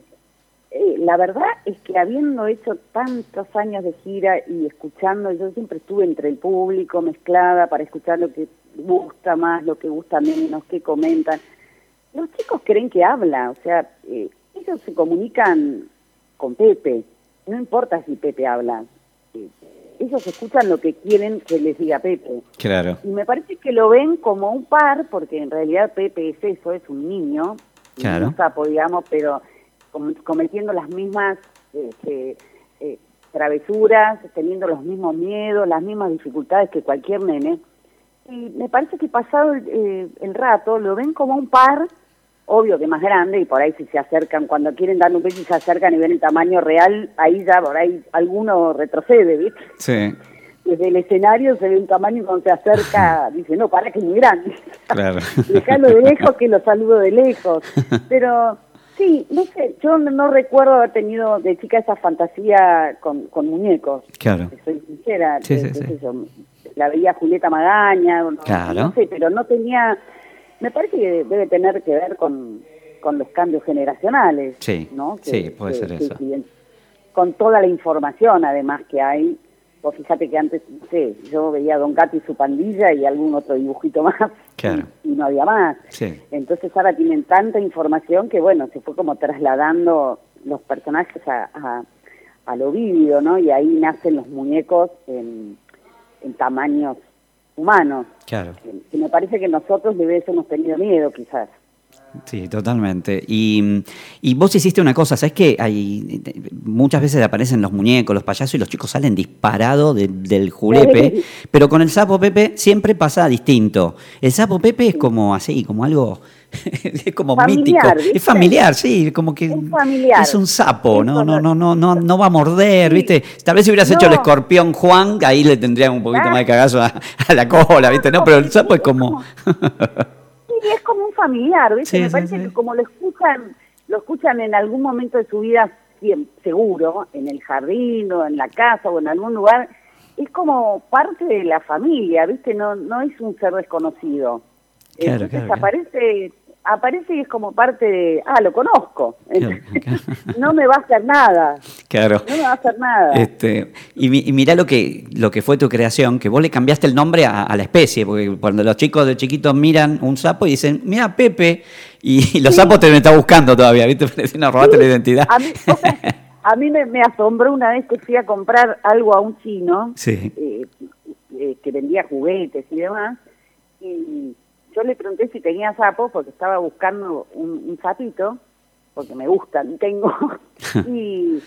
eh, la verdad es que habiendo hecho tantos años de gira y escuchando, yo siempre estuve entre el público mezclada para escuchar lo que gusta más, lo que gusta menos, qué comentan. Los chicos creen que habla, o sea, eh, ellos se comunican con Pepe, no importa si Pepe habla, ellos escuchan lo que quieren que les diga Pepe. Claro. Y me parece que lo ven como un par, porque en realidad Pepe es eso, es un niño, Claro. un sapo, digamos, pero com- cometiendo las mismas este, eh, travesuras, teniendo los mismos miedos, las mismas dificultades que cualquier nene. Y me parece que pasado el, eh, el rato lo ven como un par, obvio que más grande, y por ahí si se acercan, cuando quieren dar un beso y se acercan y ven el tamaño real, ahí ya por ahí alguno retrocede, ¿viste? Sí, Desde el escenario se ve un tamaño y cuando se acerca [LAUGHS] dice, no, para que es muy grande. claro. [LAUGHS] Dejarlo de lejos que lo saludo de lejos. [LAUGHS] Pero sí, no sé, yo no, recuerdo haber tenido de chica esa fantasía con, con muñecos. Claro. Soy sincera, Sí, sí, sí. la veía Julieta Magaña, no, Claro. no sé, pero no tenía, me parece que debe tener que ver con, con los cambios generacionales. Sí, ¿no? sí, puede ser eso. con toda la información además que hay. Vos fíjate que antes, no sé, yo veía a Don Gato y su pandilla y algún otro dibujito [LAUGHS] más. Claro. Y, y no había más. Sí. Entonces ahora tienen tanta información que, bueno, se fue como trasladando los personajes a, a, a lo vívido, ¿no? Y ahí nacen los muñecos en, en tamaños humanos. Claro. Que, que me parece que nosotros le hubiésemos tenido miedo, quizás. Sí, totalmente. Y, y vos hiciste una cosa, ¿sabes qué? Hay, muchas veces aparecen los muñecos, los payasos y los chicos salen disparados de- del julepe, [LAUGHS] pero con el sapo Pepe siempre pasa distinto. El sapo Pepe es como así, como algo, [LAUGHS] es como Familiar, mítico. ¿viste? Es familiar, sí, como que Es familiar. es un sapo, no, no, no, no- no, no, no va a morder, Sí. ¿viste? Tal vez si hubieras hecho el escorpión Juan, ahí le tendrían un poquito Ah. más de cagazo a, a la cola, ¿viste? No, pero el sapo es como... [LAUGHS] Sí, es como un familiar, ¿viste? Sí, Me parece que como lo escuchan, lo escuchan en algún momento de su vida, seguro, en el jardín o en la casa o en algún lugar, es como parte de la familia, ¿viste? No, no es un ser desconocido. Claro, Entonces claro, claro. Aparece, y es como parte de, ah, lo conozco. Claro, claro. no me va a hacer nada, Claro. no me va a hacer nada. Este, y, y mirá lo que, lo que fue tu creación, que vos le cambiaste el nombre a, a la especie, porque cuando los chicos de chiquitos miran un sapo y dicen, mira Pepe, y, [LAUGHS] los sapos te están buscando todavía, ¿viste? [LAUGHS] Parece no robaste la identidad. A mí, o sea, a mí me, me asombró una vez que fui a comprar algo a un chino Sí. eh, eh, que vendía juguetes y demás, y yo le pregunté si tenía sapos porque estaba buscando un, un sapito, porque me gustan, tengo, [LAUGHS] y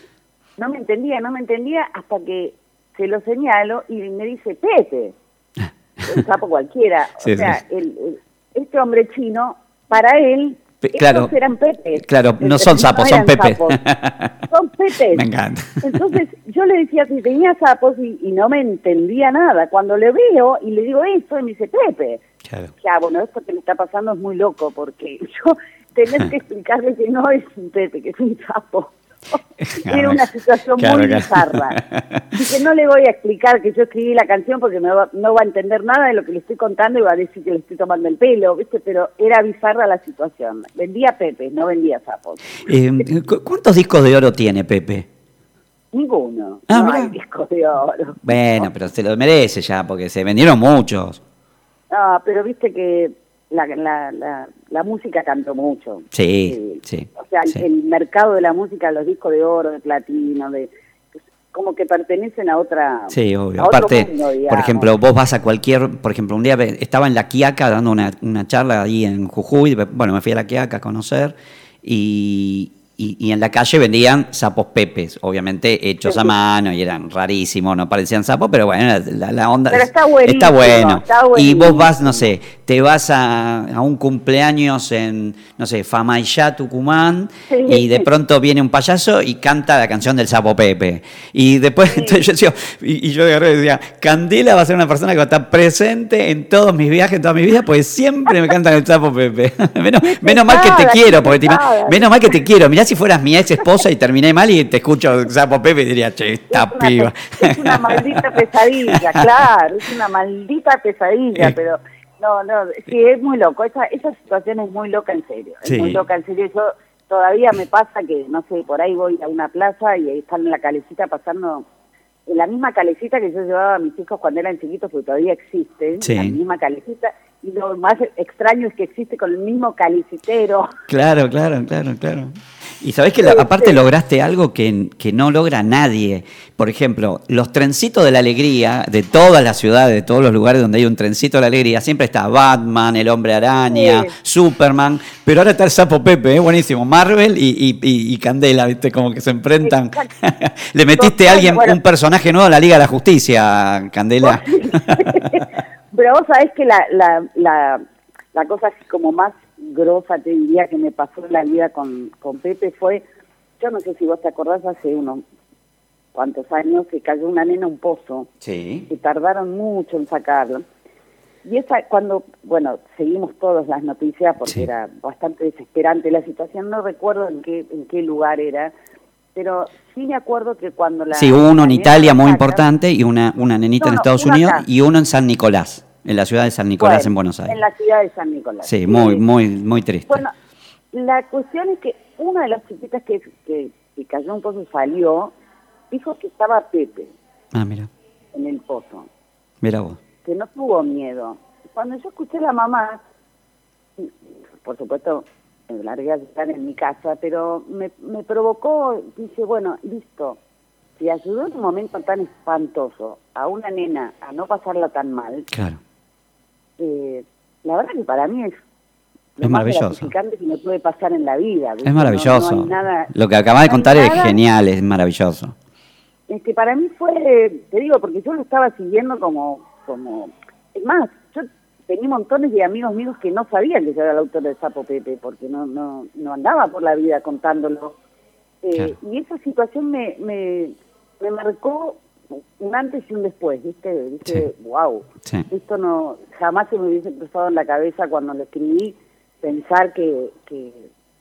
no me entendía, no me entendía hasta que se lo señalo y me dice Pepe, [LAUGHS] un sapo cualquiera, Sí, o sea, sí. el- el- este hombre chino, para él, Pe- estos claro. eran pepes. Claro, no son sapos, son pepes. sapos. [LAUGHS] Son pepes. Me encanta. Entonces yo le decía que tenía sapos y, y no me entendía nada. Cuando le veo y le digo eso, y me dice Pepe. Claro. Ya, bueno, esto que le está pasando es muy loco porque [LAUGHS] yo tener que [LAUGHS] explicarle que no es un Pepe, que es un sapo. [LAUGHS] Era una situación Claro, muy claro. bizarra. [LAUGHS] Que no le voy a explicar que yo escribí la canción porque va- no va a entender nada de lo que le estoy contando y va a decir que le estoy tomando el pelo, ¿viste? Pero era bizarra la situación. Vendía Pepe, no vendía sapos. Eh, ¿cu- ¿Cuántos discos de oro tiene Pepe? Ninguno. Ah, no hay discos de oro. Bueno, pero se lo merece ya, porque se vendieron muchos. No, pero viste que la, la, la, la música cantó mucho. Sí, sí, O sea, sí. el mercado de la música, los discos de oro, de platino, de como que pertenecen a otra Sí, obvio. a otro Aparte, mundo, por ejemplo, vos vas a cualquier, por ejemplo, un día estaba en la Quiaca dando una, una charla ahí en Jujuy, bueno, me fui a la Quiaca a conocer y, y- y en la calle vendían sapos pepes, obviamente hechos a mano y eran rarísimos, no parecían sapos, pero bueno, la, onda Pero está bueno. está y vos vas, no sé, te vas a, a un cumpleaños en, no sé, Famayá, Tucumán, Sí. y de pronto viene un payaso y canta la canción del sapo Pepe. Y después, entonces yo decía, y, y yo agarré y decía, Candela va a ser una persona que va a estar presente en todos mis viajes, en todas mis vidas, pues siempre me cantan el sapo Pepe. [LAUGHS] menos, menos mal que te quiero, porque te menos mal que te quiero. Mirá si fueras mi ex esposa y terminé mal y te escucho sapo Pepe y diría, che, esta es piba. es una maldita pesadilla, claro, es una maldita pesadilla, Eh. pero no, no, sí, es muy loco, esa, esa situación es muy loca en serio, es Sí. muy loca en serio, yo todavía me pasa que, no sé, por ahí voy a una plaza y ahí están en la calecita pasando, en la misma calecita que yo llevaba a mis hijos cuando eran chiquitos, porque todavía existe, Sí. la misma calecita, y lo más extraño es que existe con el mismo calicitero. Claro, claro, claro, claro. Y sabés que la- aparte lograste algo que, que no logra nadie. Por ejemplo, los trencitos de la alegría de todas las ciudades, de todos los lugares donde hay un trencito de la alegría, siempre está Batman, el hombre araña, Sí. Superman, pero ahora está el sapo Pepe, ¿eh? buenísimo. Marvel y, y- y- y Candela, ¿viste? Como que se enfrentan. [LAUGHS] Le metiste a alguien, un personaje nuevo a la Liga de la Justicia, Candela. [LAUGHS] Pero vos sabés que la, la, la, la cosa así como más grosa, te diría, que me pasó en la vida con, con Pepe fue, yo no sé si vos te acordás, hace unos cuantos años que cayó una nena a un pozo, Sí. que tardaron mucho en sacarlo. Y esa, cuando, bueno, seguimos todas las noticias porque Sí. era bastante desesperante la situación, no recuerdo en qué, en qué lugar era, pero sí me acuerdo que cuando la... Sí, hubo uno en Italia muy importante y una, una nenita No, en Estados Unidos acá. y uno en San Nicolás, en la ciudad de San Nicolás, Bueno, en Buenos Aires. En la ciudad de San Nicolás. Sí, muy, muy, muy triste. Bueno, la cuestión es que una de las chiquitas que, que, que cayó un pozo salió, dijo que estaba Pepe Ah, mira, en el pozo, mira vos. que no tuvo miedo. Cuando yo escuché a la mamá, por supuesto, me largué a estar en mi casa, pero me, me provocó, dice, bueno, listo, si ayudó en un momento tan espantoso a una nena a no pasarla tan mal, Claro. Eh, la verdad que para mí es lo Es más maravilloso. que me puede pasar en la vida. ¿viste? Es maravilloso. no nada- Lo que acabas de no contar es genial, es maravilloso. Este, para mí fue, te digo, porque yo lo estaba siguiendo como, como, es más, yo tenía montones de amigos míos que no sabían que yo era el autor del Sapo Pepe, porque no, no, no andaba por la vida contándolo. Eh, Claro. Y esa situación me, me, me marcó un antes y un después, ¿viste? Dije, wow, Sí. esto no, jamás se me hubiese cruzado en la cabeza cuando lo escribí, pensar que, que,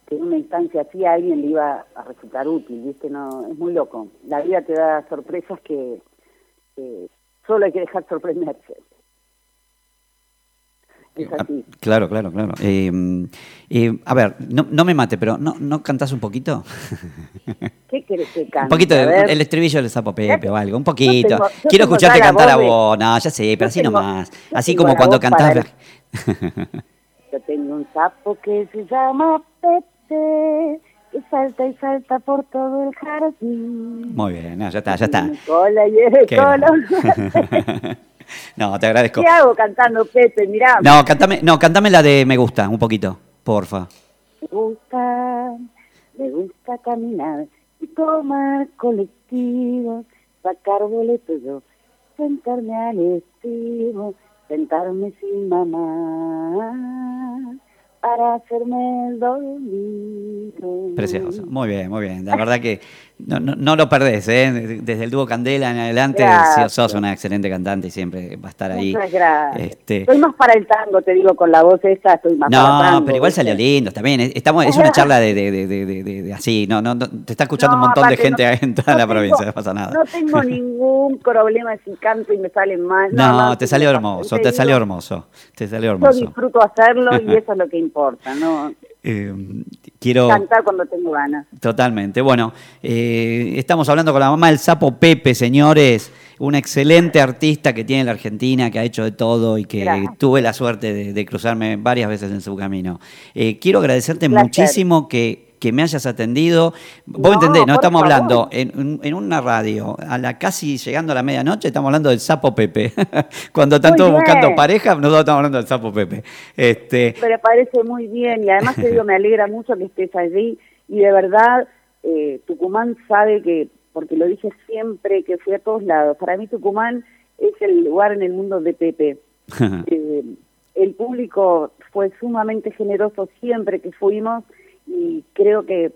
que en una instancia así a alguien le iba a resultar útil, ¿viste? No, es muy loco. La vida te da sorpresas que, que solo hay que dejar sorprenderse. Es Ah, así. Claro, claro, claro. Eh, eh, a ver, no, no me mate, pero ¿no, ¿no cantás un poquito? ¿Qué querés que cante? Un poquito, de- el estribillo del sapo Pepe o algo, un poquito. tengo- Quiero escucharte cantar a voz de- vos. No, ya sé, pero Yo así tengo- nomás. Así como cuando cantás. para Yo tengo un sapo que se llama Pepe, que salta y salta por todo el jardín. Muy bien, no, ya está, ya está. Cola y el color. [LAUGHS] no, te agradezco. ¿Qué hago cantando Pepe? Mirá. No, cantame, no, cantame la de Me gusta, un poquito, porfa. Me gusta, me gusta caminar y tomar colectivos, sacar boletos yo, sentarme al estilo, sentarme sin mamá, para hacerme el domingo. Precioso. Muy bien, muy bien. La verdad que no, no, no lo perdés, ¿eh? Desde el dúo Candela en adelante sos una excelente cantante y siempre va a estar ahí. Gracias. Este, Estoy más para el tango, te digo, con la voz esta, estoy más para el No, tango. pero igual salió lindo, está bien. Estamos, es una charla de, de, de, de- de- de- de así, no, no, no, te está escuchando un No, montón de gente no- en toda no la tengo- provincia, no pasa nada. No tengo ningún problema si canto y me sale mal. No, te salió hermoso, te salió hermoso, te salió Yo hermoso. disfruto hacerlo y [LAUGHS] eso es lo que importa, ¿no? Eh, quiero... Cantar cuando tengo ganas. Totalmente. Bueno, eh, estamos hablando con la mamá del sapo Pepe, señores, una excelente artista que tiene la Argentina, que ha hecho de todo y que Gracias. tuve la suerte de, de cruzarme varias veces en su camino. Eh, quiero agradecerte muchísimo que, que me hayas atendido. Vos No, entendés, no estamos favor. hablando en, en- una radio, a la casi llegando a la medianoche, estamos hablando del sapo Pepe. [LAUGHS] Cuando están Muy todos bien. buscando pareja, nosotros estamos hablando del sapo Pepe. Este, Me parece muy bien y además te digo, me alegra mucho que estés allí y de verdad eh, Tucumán sabe que, porque lo dije siempre que fui a todos lados, para mí Tucumán es el lugar en el mundo de Pepe. [LAUGHS] Eh, el público fue sumamente generoso siempre que fuimos y creo que,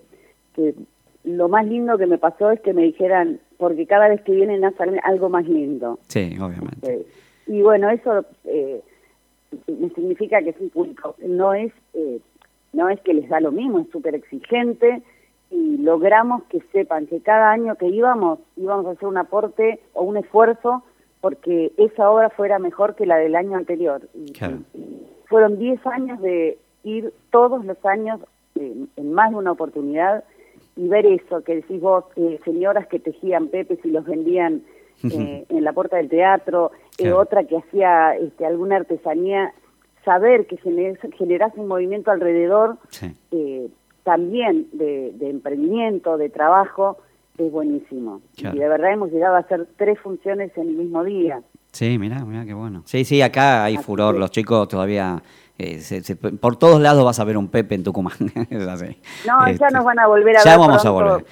que lo más lindo que me pasó es que me dijeran, porque cada vez que vienen hace algo más lindo. sí, obviamente. Eh, y bueno, eso eh, me significa que es un público, no es, eh, no es que les da lo mismo, es súper exigente y logramos que sepan que cada año que íbamos íbamos a hacer un aporte o un esfuerzo porque esa obra fuera mejor que la del año anterior. Claro. Fueron 10 años de ir todos los años eh, en más de una oportunidad y ver eso que decís vos, eh, señoras que tejían pepes y los vendían eh, en la puerta del teatro, eh, Claro. otra que hacía este, alguna artesanía, saber que gener- generase un movimiento alrededor Sí. eh, también de, emprendimiento, de trabajo, es buenísimo. Y de verdad hemos llegado a hacer tres funciones en el mismo día. Sí, mira, mira qué bueno. Sí, sí, acá hay furor, los chicos todavía eh, por todos lados vas a ver un Pepe en Tucumán. [LAUGHS] No, ya este, nos van a volver a ya ver vamos a volver.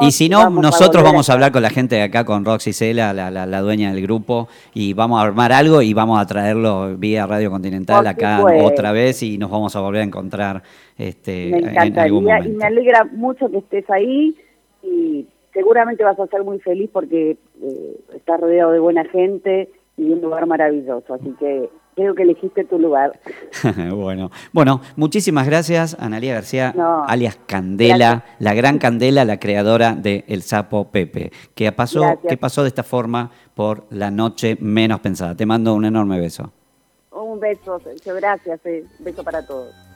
y si no, nosotros vamos a, hablar con la gente de acá, con Roxy Cela, la, la, dueña del grupo, y vamos a armar algo y vamos a traerlo vía Radio Continental acá otra vez y nos vamos a volver a encontrar este, me encantaría, Y me alegra mucho que estés ahí y seguramente vas a ser muy feliz porque eh, estás rodeado de buena gente y un lugar maravilloso. Así que creo que elegiste tu lugar. [LAUGHS] bueno, bueno, muchísimas gracias, Analia García, alias Candela, la gran Candela, la creadora de El Sapo Pepe, que pasó, que pasó de esta forma por la noche menos pensada. Te mando un enorme beso. Un beso, gracias, un beso para todos.